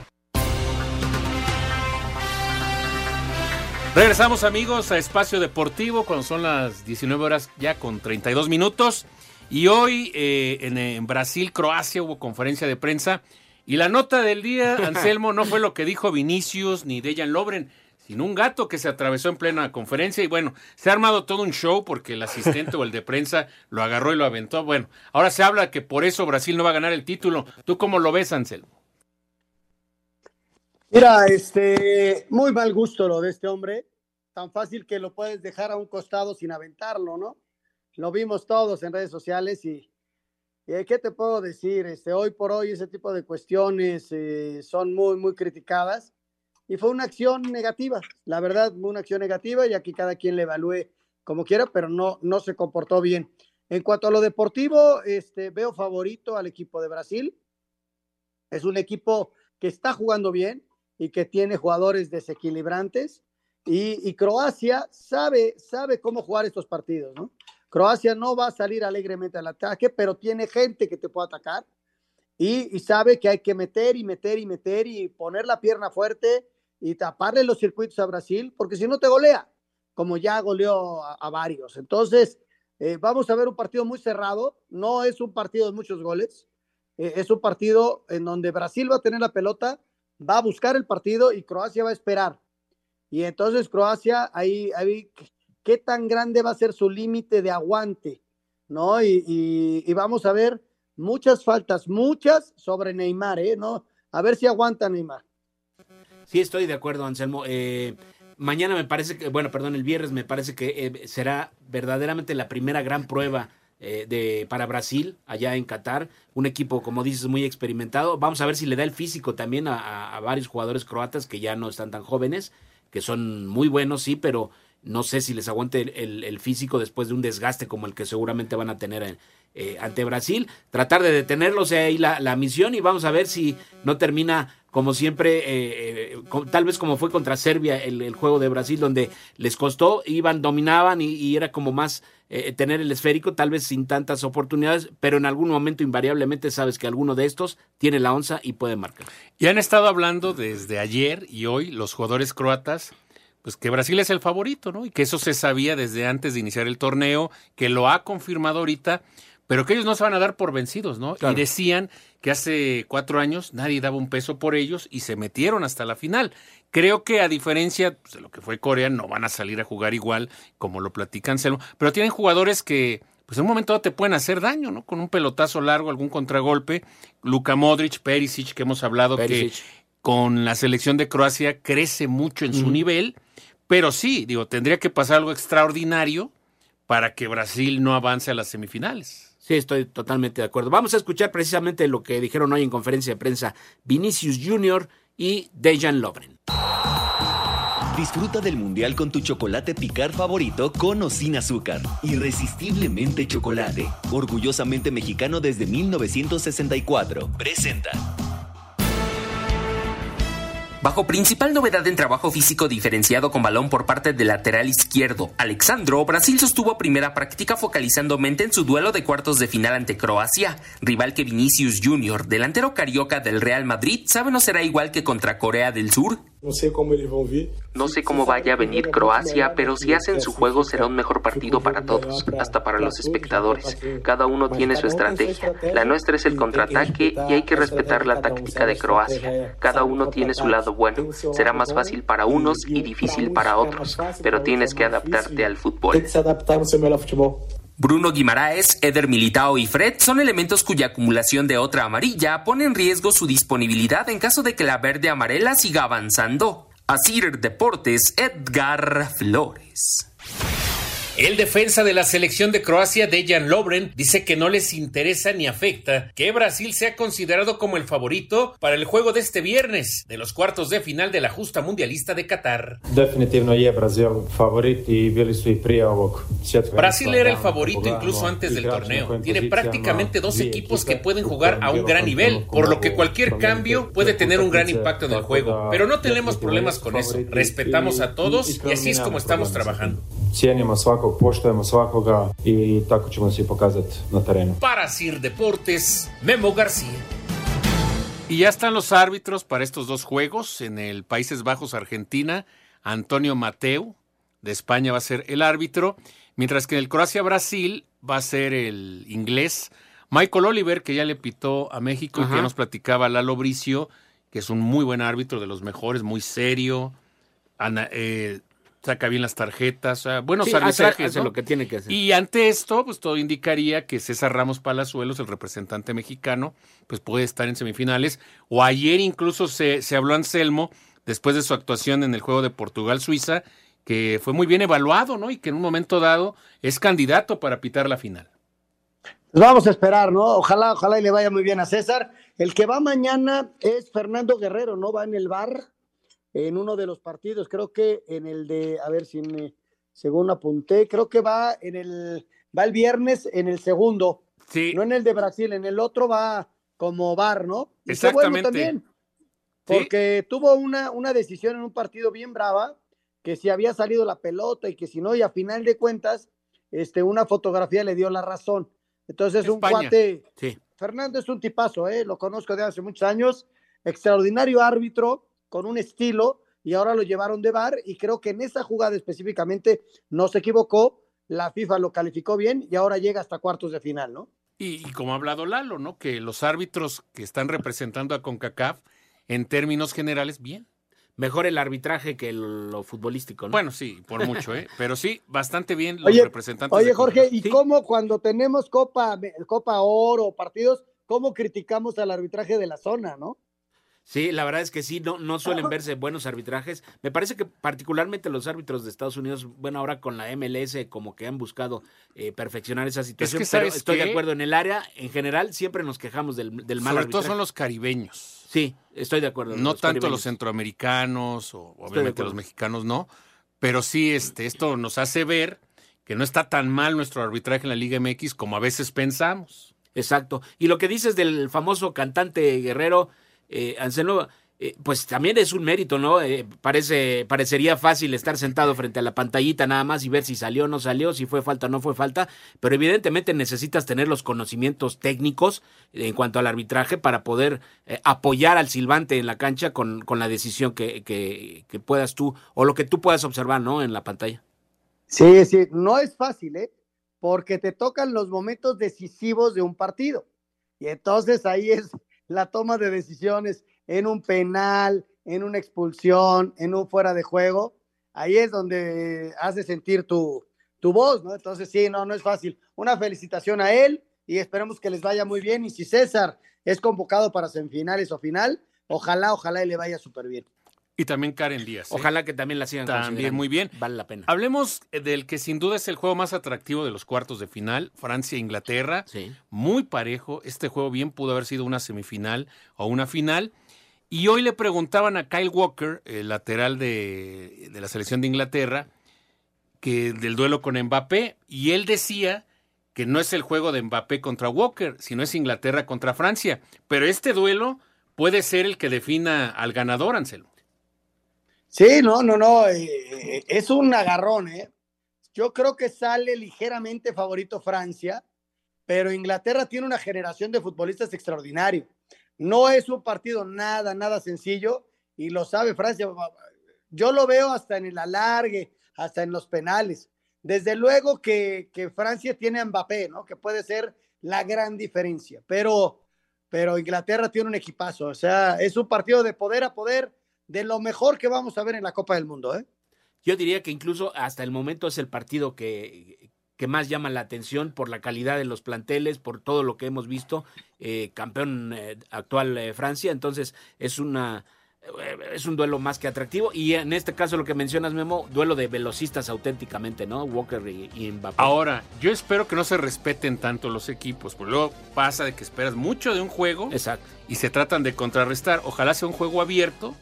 Regresamos amigos a Espacio Deportivo cuando son las 19 horas ya con 32 minutos. Y hoy eh, en, en, Brasil, Croacia hubo conferencia de prensa. Y la nota del día, Anselmo, no fue lo que dijo Vinicius ni Dejan Lobren, sino un gato que se atravesó en plena conferencia. Y bueno, se ha armado todo un show porque el asistente o el de prensa lo agarró y lo aventó. Bueno, ahora se habla que por eso Brasil no va a ganar el título. ¿Tú cómo lo ves, Anselmo? Mira, este, muy mal gusto lo de este hombre, tan fácil que lo puedes dejar a un costado sin aventarlo, ¿no? Lo vimos todos en redes sociales y, y ¿qué te puedo decir? Este, hoy por hoy ese tipo de cuestiones eh, son muy, muy criticadas y fue una acción negativa, la verdad, una acción negativa y aquí cada quien le evalúe como quiera, pero no, no se comportó bien. En cuanto a lo deportivo, este, veo favorito al equipo de Brasil. Es un equipo que está jugando bien, y que tiene jugadores desequilibrantes. Y, Croacia sabe, sabe cómo jugar estos partidos, ¿no? Croacia no va a salir alegremente al ataque, pero tiene gente que te puede atacar y, sabe que hay que meter y meter y meter y poner la pierna fuerte y taparle los circuitos a Brasil, porque si no te golea, como ya goleó a, a varios. Entonces, eh, vamos a ver un partido muy cerrado, no es un partido de muchos goles, eh, es un partido en donde Brasil va a tener la pelota, va a buscar el partido y Croacia va a esperar. Y entonces Croacia, ahí, ahí qué tan grande va a ser su límite de aguante, ¿no? Y, y, vamos a ver muchas faltas, muchas sobre Neymar, ¿eh? ¿No? A ver si aguanta Neymar. Sí, estoy de acuerdo, Anselmo. Eh, mañana me parece que, bueno, perdón, el viernes me parece que eh, será verdaderamente la primera gran prueba eh, de, para Brasil, allá en Qatar. Un equipo, como dices, muy experimentado. Vamos a ver si le da el físico también a, varios jugadores croatas que ya no están tan jóvenes, que son muy buenos, sí, pero no sé si les aguante el, el, el físico después de un desgaste como el que seguramente van a tener en, eh, ante Brasil. Tratar de detenerlos ahí la, la, misión y vamos a ver si no termina como siempre, eh, eh, tal vez como fue contra Serbia el, juego de Brasil, donde les costó, iban, dominaban y, era como más tener el esférico, tal vez sin tantas oportunidades, pero en algún momento invariablemente sabes que alguno de estos tiene la onza y puede marcar. Y han estado hablando desde ayer y hoy los jugadores croatas pues que Brasil es el favorito, ¿no? Y que eso se sabía desde antes de iniciar el torneo, que lo ha confirmado ahorita, pero que ellos no se van a dar por vencidos, ¿no? Claro. Y decían que hace cuatro años nadie daba un peso por ellos y se metieron hasta la final. Creo que a diferencia pues, de lo que fue Corea, no van a salir a jugar igual como lo platican pero tienen jugadores que pues en un momento te pueden hacer daño, ¿no? Con un pelotazo largo, algún contragolpe. Luka Modric, Perisic, que hemos hablado que con la selección de Croacia crece mucho en su nivel, pero sí, digo, tendría que pasar algo extraordinario para que Brasil no avance a las semifinales. Sí, estoy totalmente de acuerdo. Vamos a escuchar precisamente lo que dijeron hoy en conferencia de prensa Vinicius Jr. y Dejan Lovren. Disfruta del mundial con tu chocolate picar favorito con o sin azúcar. Irresistiblemente chocolate. Orgullosamente mexicano desde 1964. Presenta. Bajo principal novedad en trabajo físico diferenciado con balón por parte del lateral izquierdo, Alexandro, Brasil sostuvo primera práctica focalizando mente en su duelo de cuartos de final ante Croacia, rival que Vinicius Jr., delantero carioca del Real Madrid, sabe no será igual que contra Corea del Sur. No sé cómo No sé cómo vaya a venir Croacia, pero si hacen su juego será un mejor partido para todos, hasta para los espectadores. Cada uno tiene su estrategia. La nuestra es el contraataque y hay que respetar la táctica de Croacia. Cada uno tiene su lado bueno. Será más fácil para unos y difícil para otros, pero tienes que adaptarte al fútbol. Bruno Guimaraes, Eder Militao y Fred son elementos cuya acumulación de otra amarilla pone en riesgo su disponibilidad en caso de que la verde amarela siga avanzando. Asir Deportes, Edgar Flores. El defensa de la selección de Croacia, Dejan Lovren, dice que no les interesa ni afecta que Brasil sea considerado como el favorito para el juego de este viernes de los cuartos de final de la justa mundialista de Qatar. Brasil era el favorito incluso antes del torneo. Tiene prácticamente dos equipos que pueden jugar a un gran nivel, por lo que cualquier cambio puede tener un gran impacto en el juego. Pero no tenemos problemas con eso. Respetamos a todos y así es como estamos trabajando. Para Sir Deportes, Memo García. Y ya están los árbitros para estos dos juegos. En el Países Bajos, Argentina, Antonio Mateu, de España, va a ser el árbitro. Mientras que en el Croacia-Brasil va a ser el inglés Michael Oliver, que ya le pitó a México, y que ya nos platicaba Lalo Bricio, que es un muy buen árbitro, de los mejores, muy serio. Ana, eh, saca bien las tarjetas, buenos arbitrajes. lo que tiene que hacer. Y ante esto, pues todo indicaría que César Ramos Palazuelos, el representante mexicano, pues puede estar en semifinales. O ayer incluso se, se habló Anselmo, después de su actuación en el juego de Portugal-Suiza, que fue muy bien evaluado, ¿no? Y que en un momento dado es candidato para pitar la final. Pues vamos a esperar, ¿no? Ojalá, ojalá y le vaya muy bien a César. El que va mañana es Fernando Guerrero, ¿no? Va en el bar en uno de los partidos, creo que en el de, a ver si me, según apunté, creo que va en el, va el viernes en el segundo, sí. no en el de Brasil, en el otro va como bar, ¿no? Exactamente. también, porque tuvo una, una decisión en un partido bien brava, que si había salido la pelota y que si no, y a final de cuentas, este, una fotografía le dio la razón. Entonces, un cuate, sí. Fernando es un tipazo, ¿eh? lo conozco de hace muchos años, extraordinario árbitro, con un estilo y ahora lo llevaron de bar y creo que en esa jugada específicamente no se equivocó, la FIFA lo calificó bien y ahora llega hasta cuartos de final, ¿no? Y, como ha hablado Lalo, ¿no? Que los árbitros que están representando a CONCACAF, en términos generales, bien. Mejor el arbitraje que lo futbolístico, ¿no? Bueno, sí, por mucho, ¿eh? Pero sí, bastante bien los representantes. Oye, Jorge, ¿y cómo cuando tenemos Copa, Copa Oro, partidos, cómo criticamos al arbitraje de la zona, ¿no? Sí, la verdad es que sí, no, no suelen verse buenos arbitrajes. Me parece que particularmente los árbitros de Estados Unidos, bueno, ahora con la MLS como que han buscado eh, perfeccionar esa situación, pero estoy de acuerdo, en el área en general siempre nos quejamos del, del mal Sobre todo son los caribeños. Sí, estoy de acuerdo. No tanto los centroamericanos o obviamente los mexicanos no, pero sí este, esto nos hace ver que no está tan mal nuestro arbitraje en la Liga MX como a veces pensamos. Exacto. Y lo que dices del famoso cantante guerrero eh, Anselmo, eh, pues también es un mérito, ¿no? Eh, parece, parecería fácil estar sentado frente a la pantallita nada más y ver si salió o no salió, si fue falta o no fue falta, pero evidentemente necesitas tener los conocimientos técnicos en cuanto al arbitraje para poder eh, apoyar al silbante en la cancha con, con la decisión que, que, que, puedas tú o lo que tú puedas observar, ¿no? En la pantalla. Sí, sí, no es fácil, ¿eh? Porque te tocan los momentos decisivos de un partido. Y entonces ahí es la toma de decisiones en un penal, en una expulsión, en un fuera de juego, ahí es donde hace sentir tu, tu voz, ¿no? Entonces, sí, no, no es fácil. Una felicitación a él y esperemos que les vaya muy bien. Y si César es convocado para semifinales o final, ojalá, ojalá y le vaya súper bien. Y también Karen Díaz. ¿eh? Ojalá que también la sigan También muy bien. Vale la pena. Hablemos del que sin duda es el juego más atractivo de los cuartos de final, Francia-Inglaterra. Muy parejo. Este juego bien pudo haber sido una semifinal o una final. Y hoy le preguntaban a Kyle Walker, el lateral de, de la selección de Inglaterra, que del duelo con Mbappé, y él decía que no es el juego de Mbappé contra Walker, sino es Inglaterra contra Francia. Pero este duelo puede ser el que defina al ganador, Anselmo. Sí, no, no, no, eh, es un agarrón, ¿eh? Yo creo que sale ligeramente favorito Francia, pero Inglaterra tiene una generación de futbolistas extraordinario. No es un partido nada, nada sencillo y lo sabe Francia. Yo lo veo hasta en el alargue, hasta en los penales. Desde luego que, que Francia tiene a Mbappé, ¿no? Que puede ser la gran diferencia, pero, pero Inglaterra tiene un equipazo. O sea, es un partido de poder a poder de lo mejor que vamos a ver en la Copa del Mundo, ¿eh? Yo diría que incluso hasta el momento es el partido que, que más llama la atención por la calidad de los planteles, por todo lo que hemos visto, eh, campeón eh, actual eh, Francia, entonces es una eh, es un duelo más que atractivo y en este caso lo que mencionas Memo, duelo de velocistas auténticamente, ¿no? Walker y, y Mbappé. Ahora, yo espero que no se respeten tanto los equipos, porque luego pasa de que esperas mucho de un juego y se tratan de contrarrestar. Ojalá sea un juego abierto,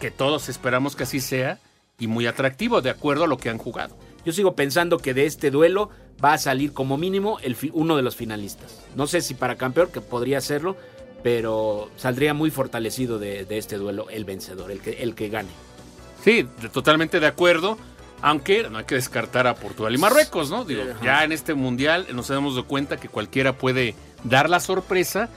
que todos esperamos que así sea, y muy atractivo, de acuerdo a lo que han jugado. Yo sigo pensando que de este duelo va a salir como mínimo el fi- uno de los finalistas. No sé si para campeón, que podría serlo, pero saldría muy fortalecido de, de este duelo el vencedor, el que, el que gane. Sí, totalmente de acuerdo. Aunque no hay que descartar a Portugal y Marruecos, ¿no? Digo, ya en este mundial nos hemos dado cuenta que cualquiera puede dar la sorpresa.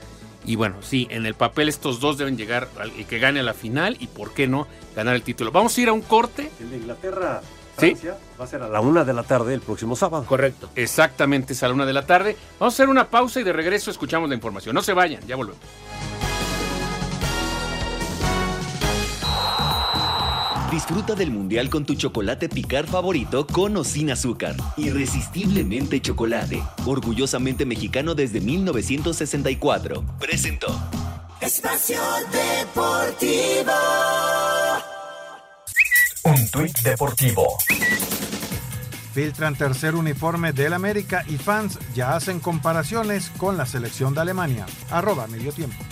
Y bueno, sí, en el papel estos dos deben llegar al el que gane a la final y, ¿por qué no, ganar el título? Vamos a ir a un corte. El de Inglaterra, Sí. Francia, va a ser a la una de la tarde el próximo sábado. Correcto. Exactamente, es a la una de la tarde. Vamos a hacer una pausa y de regreso escuchamos la información. No se vayan, ya volvemos. Disfruta del mundial con tu chocolate picar favorito con o sin azúcar. Irresistiblemente chocolate. Orgullosamente mexicano desde 1964. Presentó. Espacio Deportivo. Un tuit deportivo. Filtran tercer uniforme del América y fans ya hacen comparaciones con la selección de Alemania. Arroba medio tiempo.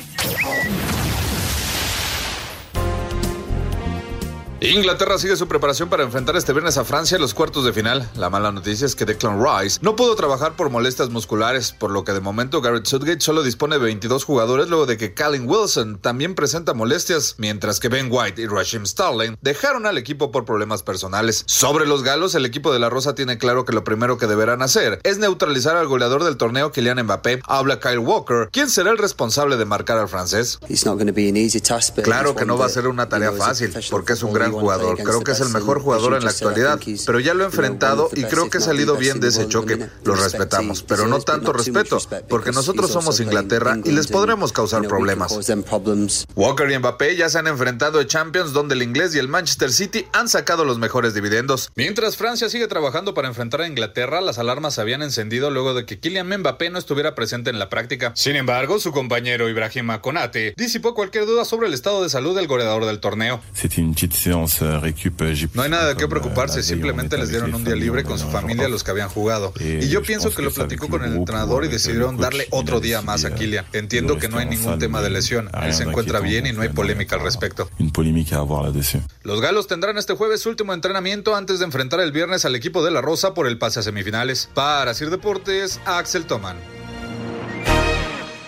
Inglaterra sigue su preparación para enfrentar este viernes a Francia en los cuartos de final. La mala noticia es que Declan Rice no pudo trabajar por molestias musculares, por lo que de momento Garrett Southgate solo dispone de 22 jugadores luego de que Callum Wilson también presenta molestias, mientras que Ben White y Raheem Sterling dejaron al equipo por problemas personales. Sobre los galos, el equipo de la Rosa tiene claro que lo primero que deberán hacer es neutralizar al goleador del torneo Kylian Mbappé. Habla Kyle Walker, ¿quién será el responsable de marcar al francés? Claro que no va a ser una tarea fácil, porque es un gran jugador. Creo que es el mejor jugador en la actualidad, pero ya lo he enfrentado y creo que he salido bien de ese choque. Lo respetamos, pero no tanto respeto, porque nosotros somos Inglaterra y les podremos causar problemas. Walker y Mbappé ya se han enfrentado en Champions, donde el inglés y el Manchester City han sacado los mejores dividendos. Mientras Francia sigue trabajando para enfrentar a Inglaterra, las alarmas se habían encendido luego de que Kylian Mbappé no estuviera presente en la práctica. Sin embargo, su compañero Ibrahima Konate disipó cualquier duda sobre el estado de salud del goleador del torneo. No hay nada de qué preocuparse, simplemente les dieron un día libre con su familia a los que habían jugado. Y yo pienso que lo platicó con el entrenador y decidieron darle otro día más a Kylian. Entiendo que no hay ningún tema de lesión, él se encuentra bien y no hay polémica al respecto. Los galos tendrán este jueves su último entrenamiento antes de enfrentar el viernes al equipo de la Rosa por el pase a semifinales. Para Sir Deportes, Axel Toman.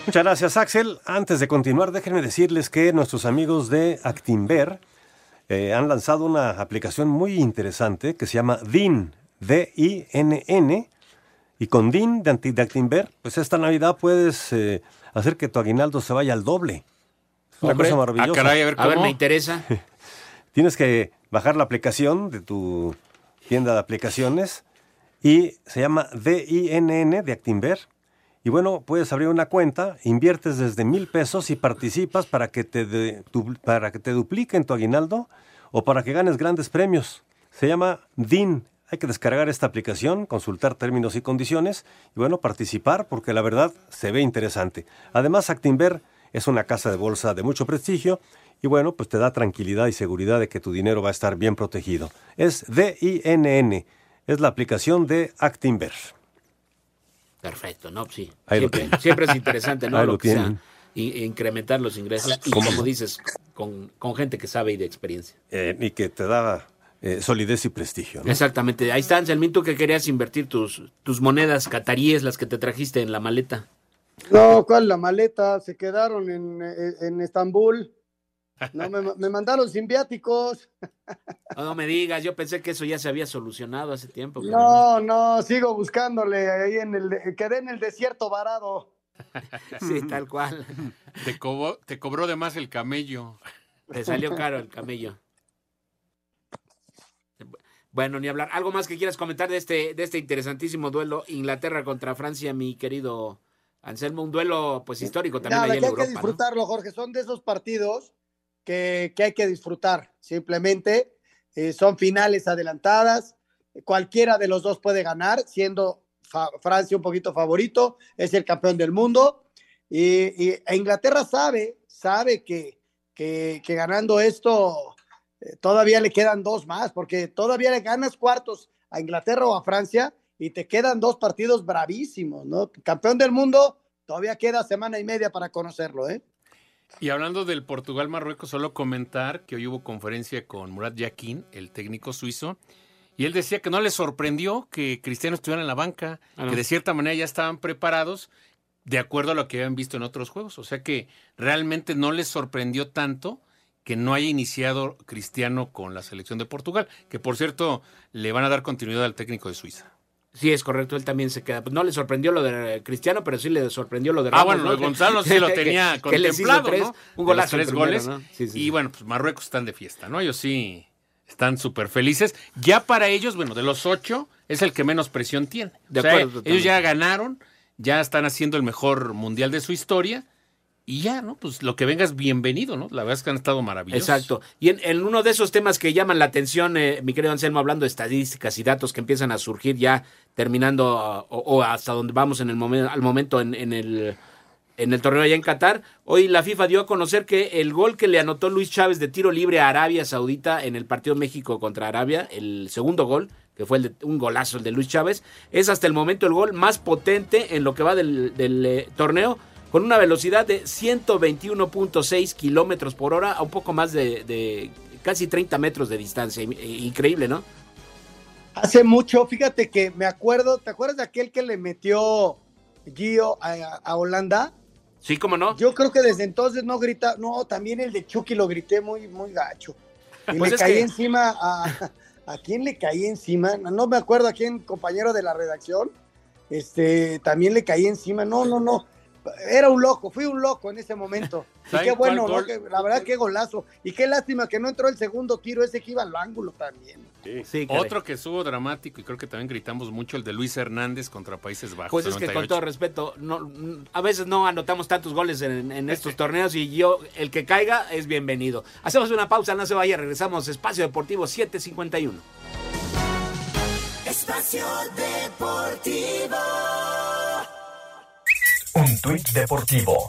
Muchas gracias, Axel. Antes de continuar, déjenme decirles que nuestros amigos de Actinver eh, han lanzado una aplicación muy interesante que se llama DIN, D-I-N-N. Y con DIN de, Anti- de Actinver, pues esta Navidad puedes eh, hacer que tu aguinaldo se vaya al doble. Es una Hombre, cosa maravillosa. ah, caray, a ver A ver, me interesa. Tienes que bajar la aplicación de tu tienda de aplicaciones y se llama DINN de Actinver. Y bueno, puedes abrir una cuenta, inviertes desde mil pesos y participas para que te, de- du- para que te dupliquen tu aguinaldo o para que ganes grandes premios. Se llama DIN, Hay que descargar esta aplicación, consultar términos y condiciones y bueno, participar porque la verdad se ve interesante. Además, Actinver es una casa de bolsa de mucho prestigio y bueno, pues te da tranquilidad y seguridad de que tu dinero va a estar bien protegido. Es DINN, es la aplicación de Actinver. Perfecto, no, sí. Ahí siempre, siempre es interesante, ¿no? Ahí lo lo que sea, tienen. i- incrementar los ingresos y ¿Cómo como dices, con, con gente que sabe y de experiencia. Eh, y que te da eh, solidez y prestigio. ¿no? Exactamente. Ahí está, Anselmín, tú que querías invertir tus, tus monedas cataríes, las que te trajiste en la maleta. No, ¿cuál? La maleta, se quedaron en, en- en Estambul. No, me, me mandaron sin viáticos. No, no me digas, yo pensé que eso ya se había solucionado hace tiempo. pero No, no, sigo buscándole ahí en el, quedé en el desierto varado. Sí, tal cual. Te cobró, te cobró de más el camello. Te salió caro el camello. Bueno, ni hablar. ¿Algo más que quieras comentar de este, de este interesantísimo duelo Inglaterra contra Francia, mi querido Anselmo? Un duelo pues histórico también Nada, ahí en que hay que disfrutarlo, Jorge. Son de esos partidos que, hay que disfrutar. Simplemente eh, son finales adelantadas. Cualquiera de los dos puede ganar, siendo Francia un poquito favorito. Es el campeón del mundo. Y, e Inglaterra sabe, sabe que, que, que ganando esto eh, todavía le quedan dos más, porque todavía le ganas cuartos a Inglaterra o a Francia y te quedan dos partidos bravísimos, ¿no? Campeón del mundo, todavía queda semana y media para conocerlo, ¿eh? Y hablando del Portugal-Marruecos, solo comentar que hoy hubo conferencia con Murat Yakin, el técnico suizo, y él decía que no le sorprendió que Cristiano estuviera en la banca, Ah, no. que de cierta manera ya estaban preparados de acuerdo a lo que habían visto en otros juegos. O sea que realmente no les sorprendió tanto que no haya iniciado Cristiano con la selección de Portugal, que por cierto le van a dar continuidad al técnico de Suiza. Sí, es correcto, él también se queda. Pues no le sorprendió lo de Cristiano, pero sí le sorprendió lo de Ah, Ramos. bueno, ¿no? Gonzalo sí lo Que- tenía que contemplado, tres, ¿no? Un golazo tres primero, goles. ¿no? Sí, sí, y sí. bueno, pues Marruecos están de fiesta, ¿no? Ellos sí están súper felices. Ya para ellos, bueno, de los ocho, es el que menos presión tiene. De O sea, acuerdo, ellos ya ganaron, ya están haciendo el mejor mundial de su historia. Y ya, ¿no? Pues lo que venga es bienvenido, ¿no? La verdad es que han estado maravillosos. Exacto. Y en, uno de esos temas que llaman la atención, eh, mi querido Anselmo, hablando de estadísticas y datos que empiezan a surgir ya terminando uh, o, hasta donde vamos en el momento, al momento en, el en el torneo allá en Qatar, hoy la FIFA dio a conocer que el gol que le anotó Luis Chávez de tiro libre a Arabia Saudita en el partido México contra Arabia, el segundo gol, que fue el de- un golazo el de Luis Chávez, es hasta el momento el gol más potente en lo que va del, del, eh, torneo, con una velocidad de 121.6 kilómetros por hora, a un poco más de, de casi 30 metros de distancia. In- Increíble, ¿no? Hace mucho, fíjate que me acuerdo, ¿te acuerdas de aquel que le metió Gio a, a Holanda? Sí, cómo no. Yo creo que desde entonces no grita, no, también el de Chucky lo grité muy, muy gacho. Y Pues le caí que- encima a, ¿a quién le caí encima? No me acuerdo a quién, compañero de la redacción. Este, también le caí encima. No, no, no. Era un loco, fui un loco en ese momento. Y ¿Saben qué bueno, ¿no? la verdad, qué golazo. Y qué lástima que no entró el segundo tiro, ese que iba al ángulo también. Sí, caray. Otro que estuvo dramático y creo que también gritamos mucho, el de Luis Hernández contra Países Bajos. Pues es que con 98. todo respeto, no, a veces no anotamos tantos goles en, en estos torneos y yo, el que caiga es bienvenido. Hacemos una pausa, no se vaya, regresamos. Espacio Deportivo 751. Espacio Deportivo. Un tuit deportivo.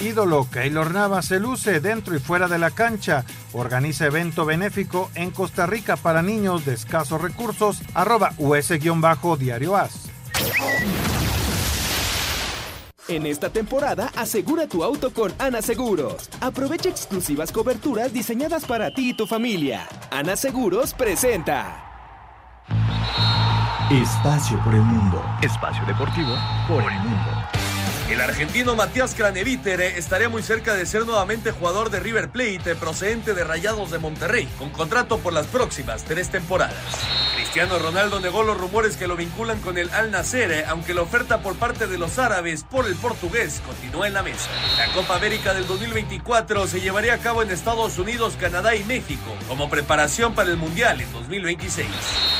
Ídolo Keylor Navas se luce dentro y fuera de la cancha. Organiza evento benéfico en Costa Rica para niños de escasos recursos. Arroba US-Diario As. En esta temporada, asegura tu auto con Ana Seguros. Aprovecha exclusivas coberturas diseñadas para ti y tu familia. Ana Seguros presenta. Espacio por el mundo. Espacio deportivo por el mundo. El argentino Matías Craneviter estaría muy cerca de ser nuevamente jugador de River Plate, procedente de Rayados de Monterrey, con contrato por las próximas tres temporadas. Cristiano Ronaldo negó los rumores que lo vinculan con el Al eh, aunque la oferta por parte de los árabes por el portugués continúa en la mesa. La Copa América del 2024 se llevaría a cabo en Estados Unidos, Canadá y México, como preparación para el Mundial en 2026.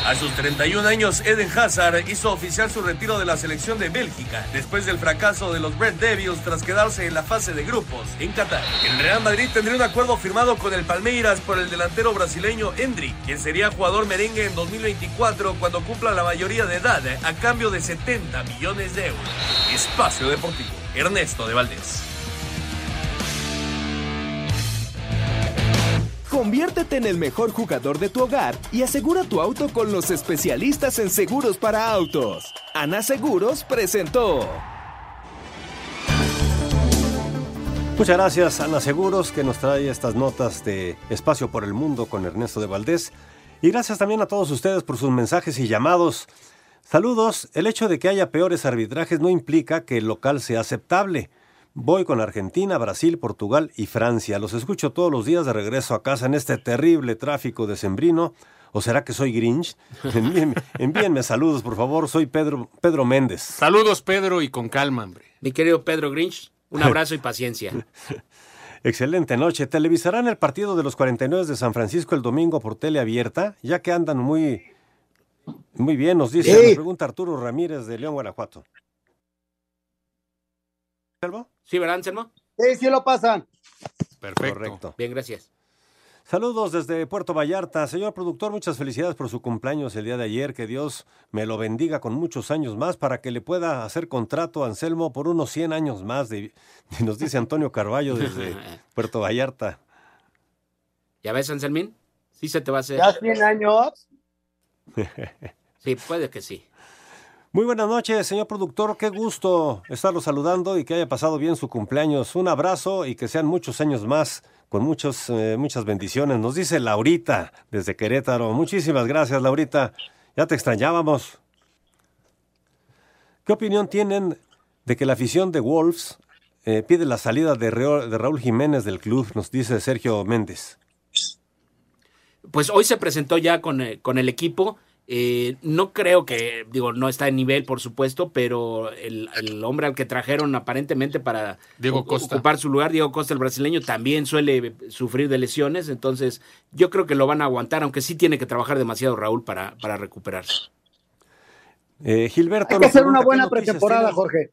A sus 31 años, Eden Hazard hizo oficial su retiro de la selección de Bélgica después del fracaso de los Red Devils tras quedarse en la fase de grupos en Qatar. El Real Madrid tendría un acuerdo firmado con el Palmeiras por el delantero brasileño Endrick, quien sería jugador merengue en 2024 cuando cumpla la mayoría de edad a cambio de 70 millones de euros. Espacio Deportivo, Ernesto de Valdés. Conviértete en el mejor jugador de tu hogar y asegura tu auto con los especialistas en seguros para autos. Ana Seguros presentó. Muchas gracias, Ana Seguros, que nos trae estas notas de Espacio por el Mundo con Ernesto de Valdés. Y gracias también a todos ustedes por sus mensajes y llamados. Saludos. El hecho de que haya peores arbitrajes no implica que el local sea aceptable. Voy con Argentina, Brasil, Portugal y Francia. Los escucho todos los días de regreso a casa en este terrible tráfico de Sembrino. ¿O será que soy Grinch? Envíenme, envíenme saludos, por favor. Soy Pedro, Pedro Méndez. Saludos, Pedro, y con calma, hombre. Mi querido Pedro Grinch, un abrazo y paciencia. Excelente noche. ¿Televisarán el partido de los 49 de San Francisco el domingo por tele abierta? Ya que andan muy, muy bien, nos dice, Sí. nos pregunta Arturo Ramírez de León, Guanajuato. ¿Salvo? ¿Sí, verdad, Anselmo? Sí, sí lo pasan. Perfecto. Correcto. Bien, gracias. Saludos desde Puerto Vallarta. Señor productor, muchas felicidades por su cumpleaños el día de ayer. Que Dios me lo bendiga con muchos años más para que le pueda hacer contrato a Anselmo por unos 100 años más. de- nos dice Antonio Carballo desde Puerto Vallarta. ¿Ya ves, Anselmín? Sí se te va a hacer. ¿Ya 100 años? Sí, puede que sí. Muy buenas noches, señor productor. Qué gusto estarlo saludando y que haya pasado bien su cumpleaños. Un abrazo y que sean muchos años más, con muchos, eh, muchas bendiciones. Nos dice Laurita desde Querétaro. Muchísimas gracias, Laurita. Ya te extrañábamos. ¿Qué opinión tienen de que la afición de Wolves eh, pide la salida de, Raúl Jiménez del club? Nos dice Sergio Méndez. Pues hoy se presentó ya con, eh, con el equipo. Eh, no creo que, digo, no está en nivel, por supuesto, pero el, el hombre al que trajeron aparentemente para Diego Costa. ocupar su lugar, Diego Costa, el brasileño, también suele sufrir de lesiones. Entonces, yo creo que lo van a aguantar, aunque sí tiene que trabajar demasiado Raúl para, para recuperarse. Eh, Gilberto. Hay que hacer una pregunta, ¿qué buena pretemporada, tienes? Jorge.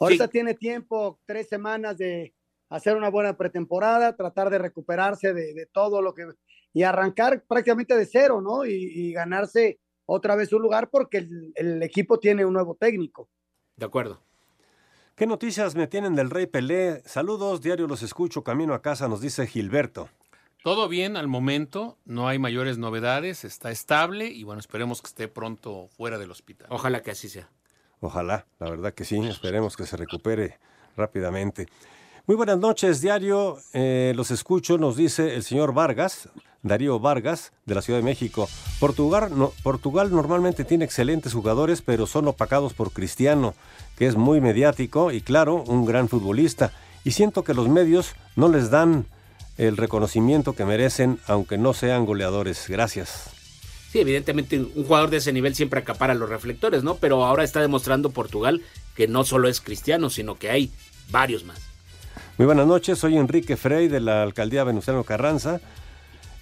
Ahorita tiene tiempo, tres semanas de hacer una buena pretemporada, tratar de recuperarse de, de todo lo que... y arrancar prácticamente de cero, ¿no? Y, y ganarse otra vez un lugar porque el, el equipo tiene un nuevo técnico. De acuerdo. ¿Qué noticias me tienen del Rey Pelé? Saludos, diario los escucho, camino a casa, nos dice Gilberto. Todo bien al momento, no hay mayores novedades, está estable y bueno, esperemos que esté pronto fuera del hospital. Ojalá que así sea. Ojalá, la verdad que sí, esperemos que se recupere rápidamente. Muy buenas noches, diario, eh, los escucho, nos dice el señor Vargas, Darío Vargas, de la Ciudad de México. Portugal, no- Portugal normalmente tiene excelentes jugadores, pero son opacados por Cristiano, que es muy mediático y claro, un gran futbolista. Y siento que los medios no les dan el reconocimiento que merecen, aunque no sean goleadores. Gracias. Sí, evidentemente un jugador de ese nivel siempre acapara los reflectores, ¿no? Pero ahora está demostrando Portugal que no solo es cristiano, sino que hay varios más. Muy buenas noches, soy Enrique Frey de la alcaldía Venustiano Carranza.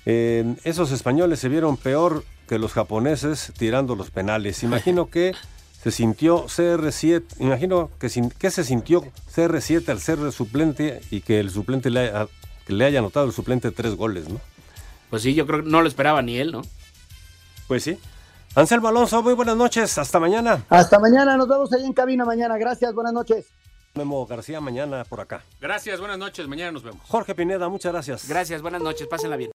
Eh, esos españoles se vieron peor que los japoneses tirando los penales. Imagino que se sintió CR7, imagino que, sin- que se sintió CR7 al ser suplente y que el suplente le haya, que le haya anotado el suplente tres goles, ¿no? Pues sí, yo creo que no lo esperaba ni él, ¿no? Pues sí. Anselmo Alonso, muy buenas noches, hasta mañana. Hasta mañana, nos vemos ahí en cabina mañana. Gracias, buenas noches. Memo García, mañana por acá. Gracias, buenas noches, mañana nos vemos. Jorge Pineda, muchas gracias. Gracias, buenas noches, pásenla bien.